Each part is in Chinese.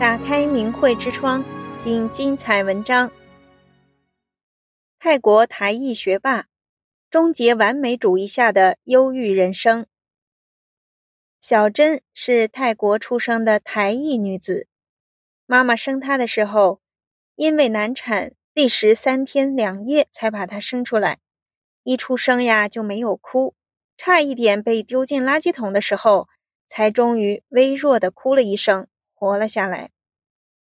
打开明慧之窗，听精彩文章。泰国台裔学霸，终结完美主义下的忧郁人生。小珍是泰国出生的台裔女子，妈妈生她的时候，因为难产，历时三天两夜才把她生出来。一出生呀就没有哭，差一点被丢进垃圾桶的时候，才终于微弱的哭了一声，活了下来。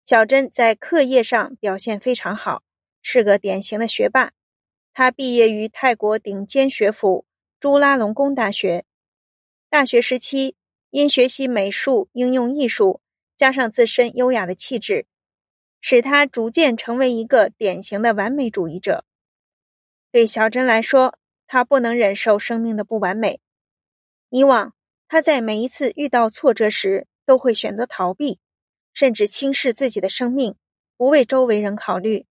小珍在课业上表现非常好，是个典型的学霸。她毕业于泰国顶尖学府朱拉隆功大学。大学时期，因学习美术、应用艺术，加上自身优雅的气质，使她逐渐成为一个典型的完美主义者。对小珍来说，她不能忍受生命的不完美。以往，她在每一次遇到挫折时，都会选择逃避。甚至轻视自己的生命，不为周围人考虑。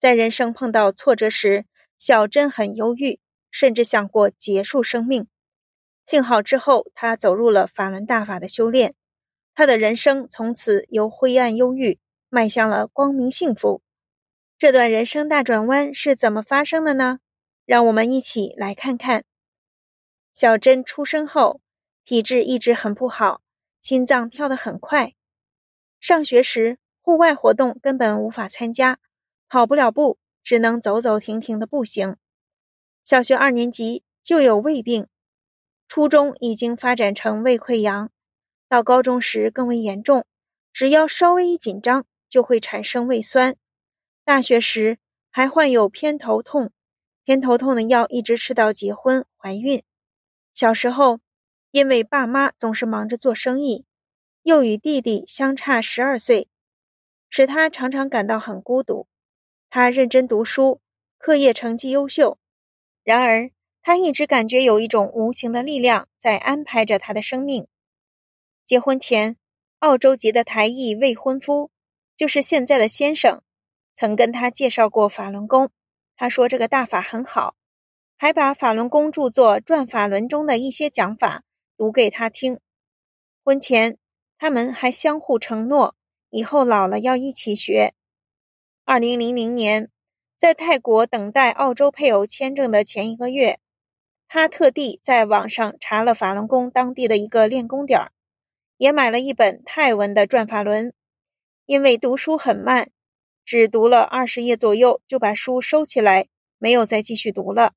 在人生碰到挫折时，小珍很忧郁，甚至想过结束生命。幸好之后，她走入了法轮大法的修炼，她的人生从此由灰暗忧郁迈向了光明幸福。这段人生大转弯是怎么发生的呢？让我们一起来看看。小珍出生后，体质一直很不好，心脏跳得很快。上学时，户外活动根本无法参加，跑不了步，只能走走停停的步行。小学二年级就有胃病，初中已经发展成胃溃疡，到高中时更为严重，只要稍微一紧张就会产生胃酸。大学时还患有偏头痛，偏头痛的药一直吃到结婚怀孕。小时候，因为爸妈总是忙着做生意。又与弟弟相差十二岁，使他常常感到很孤独。他认真读书，课业成绩优秀，然而他一直感觉有一种无形的力量在安排着他的生命。结婚前，澳洲籍的台裔未婚夫，就是现在的先生，曾跟他介绍过法轮功。他说这个大法很好，还把法轮功著作《转法轮》中的一些讲法读给他听。婚前，他们还相互承诺，以后老了要一起学。二零零零年，在泰国等待澳洲配偶签证的前一个月，他特地在网上查了法轮功当地的一个练功点，也买了一本泰文的《转法轮》。因为读书很慢，只读了二十页左右就把书收起来，没有再继续读了。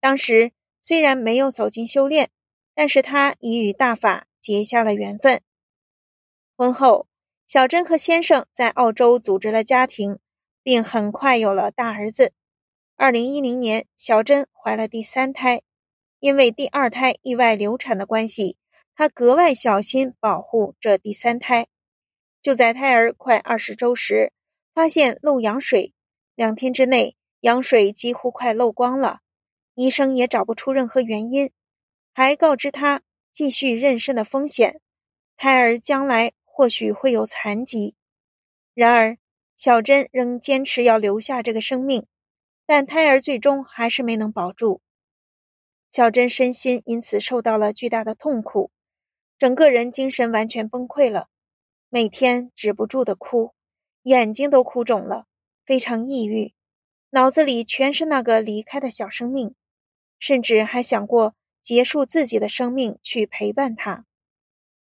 当时虽然没有走进修炼，但是他已与大法结下了缘分。婚后，小珍和先生在澳洲组织了家庭，并很快有了大儿子。二零一零年，小珍怀了第三胎，因为第二胎意外流产的关系，她格外小心保护这第三胎。就在胎儿快二十周时，发现漏羊水，两天之内羊水几乎快漏光了，医生也找不出任何原因，还告知她继续妊娠的风险，胎儿将来。或许会有残疾，然而小珍仍坚持要留下这个生命，但胎儿最终还是没能保住。小珍身心因此受到了巨大的痛苦，整个人精神完全崩溃了，每天止不住的哭，眼睛都哭肿了，非常抑郁，脑子里全是那个离开的小生命，甚至还想过结束自己的生命去陪伴他。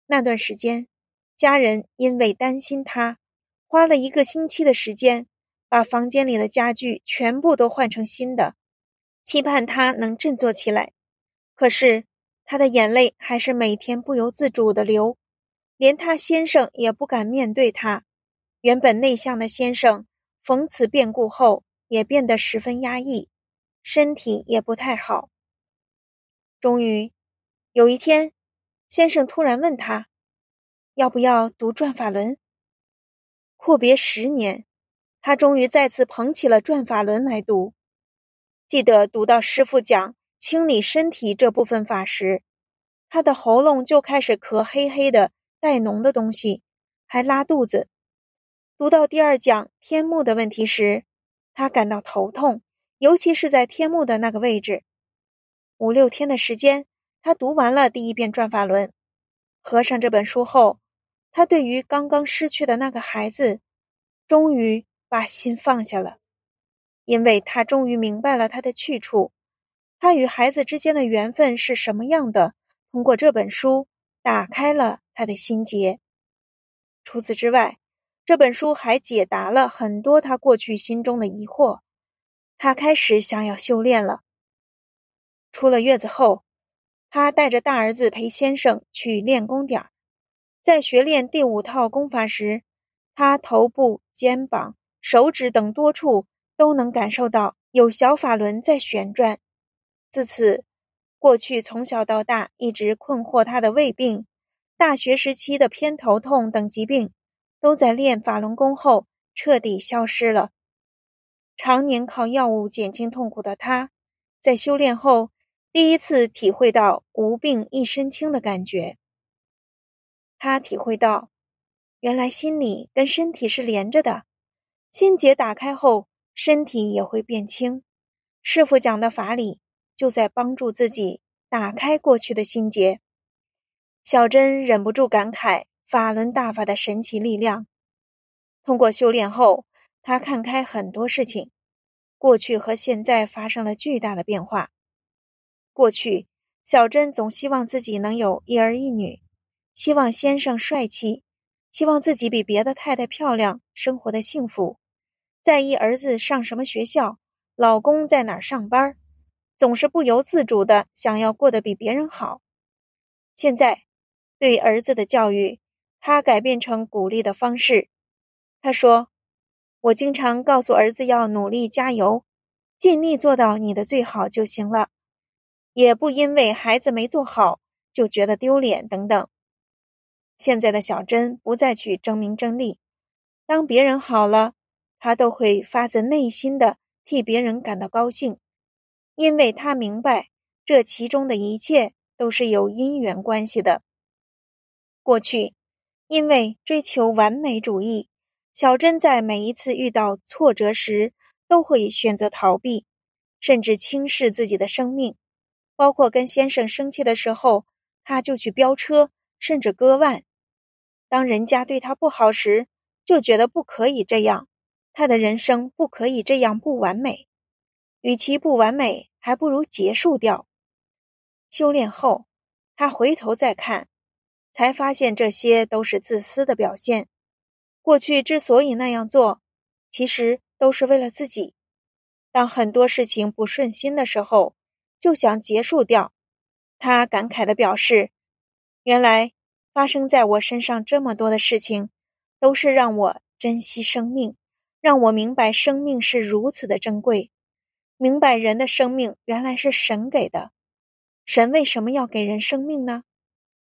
那段时间。家人因为担心他，花了一个星期的时间，把房间里的家具全部都换成新的，期盼他能振作起来。可是他的眼泪还是每天不由自主的流，连他先生也不敢面对他。原本内向的先生，逢此变故后也变得十分压抑，身体也不太好。终于有一天，先生突然问他。要不要读转法轮？阔别十年，他终于再次捧起了转法轮来读。记得读到师傅讲清理身体这部分法时，他的喉咙就开始咳黑黑的带脓的东西，还拉肚子。读到第二讲天目的问题时，他感到头痛，尤其是在天目的那个位置。五六天的时间，他读完了第一遍转法轮。合上这本书后，他对于刚刚失去的那个孩子，终于把心放下了，因为他终于明白了他的去处，他与孩子之间的缘分是什么样的。通过这本书，打开了他的心结。除此之外，这本书还解答了很多他过去心中的疑惑。他开始想要修炼了。出了月子后，他带着大儿子裴先生去练功点儿。在学练第五套功法时，他头部、肩膀、手指等多处都能感受到有小法轮在旋转。自此，过去从小到大一直困惑他的胃病、大学时期的偏头痛等疾病，都在练法轮功后彻底消失了。常年靠药物减轻痛苦的他，在修炼后第一次体会到无病一身轻的感觉。他体会到，原来心理跟身体是连着的，心结打开后，身体也会变轻。师父讲的法理，就在帮助自己打开过去的心结。小珍忍不住感慨法轮大法的神奇力量。通过修炼后，他看开很多事情，过去和现在发生了巨大的变化。过去，小珍总希望自己能有一儿一女。希望先生帅气，希望自己比别的太太漂亮，生活的幸福，在意儿子上什么学校，老公在哪儿上班，总是不由自主的想要过得比别人好。现在，对儿子的教育，他改变成鼓励的方式。他说：“我经常告诉儿子要努力加油，尽力做到你的最好就行了，也不因为孩子没做好就觉得丢脸等等。”现在的小珍不再去争名争利，当别人好了，她都会发自内心的替别人感到高兴，因为她明白这其中的一切都是有因缘关系的。过去，因为追求完美主义，小珍在每一次遇到挫折时都会选择逃避，甚至轻视自己的生命，包括跟先生生气的时候，他就去飙车，甚至割腕。当人家对他不好时，就觉得不可以这样，他的人生不可以这样不完美。与其不完美，还不如结束掉。修炼后，他回头再看，才发现这些都是自私的表现。过去之所以那样做，其实都是为了自己。当很多事情不顺心的时候，就想结束掉。他感慨地表示：“原来。”发生在我身上这么多的事情，都是让我珍惜生命，让我明白生命是如此的珍贵，明白人的生命原来是神给的。神为什么要给人生命呢？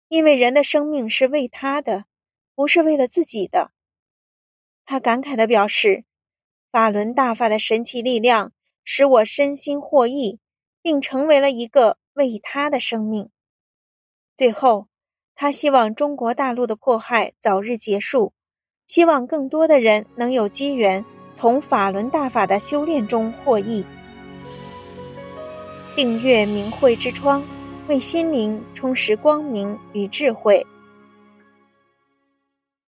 因为人的生命是为他的，不是为了自己的。他感慨地表示，法轮大法的神奇力量使我身心获益，并成为了一个为他的生命。最后。他希望中国大陆的迫害早日结束，希望更多的人能有机缘从法轮大法的修炼中获益。订阅明慧之窗，为心灵充实光明与智慧。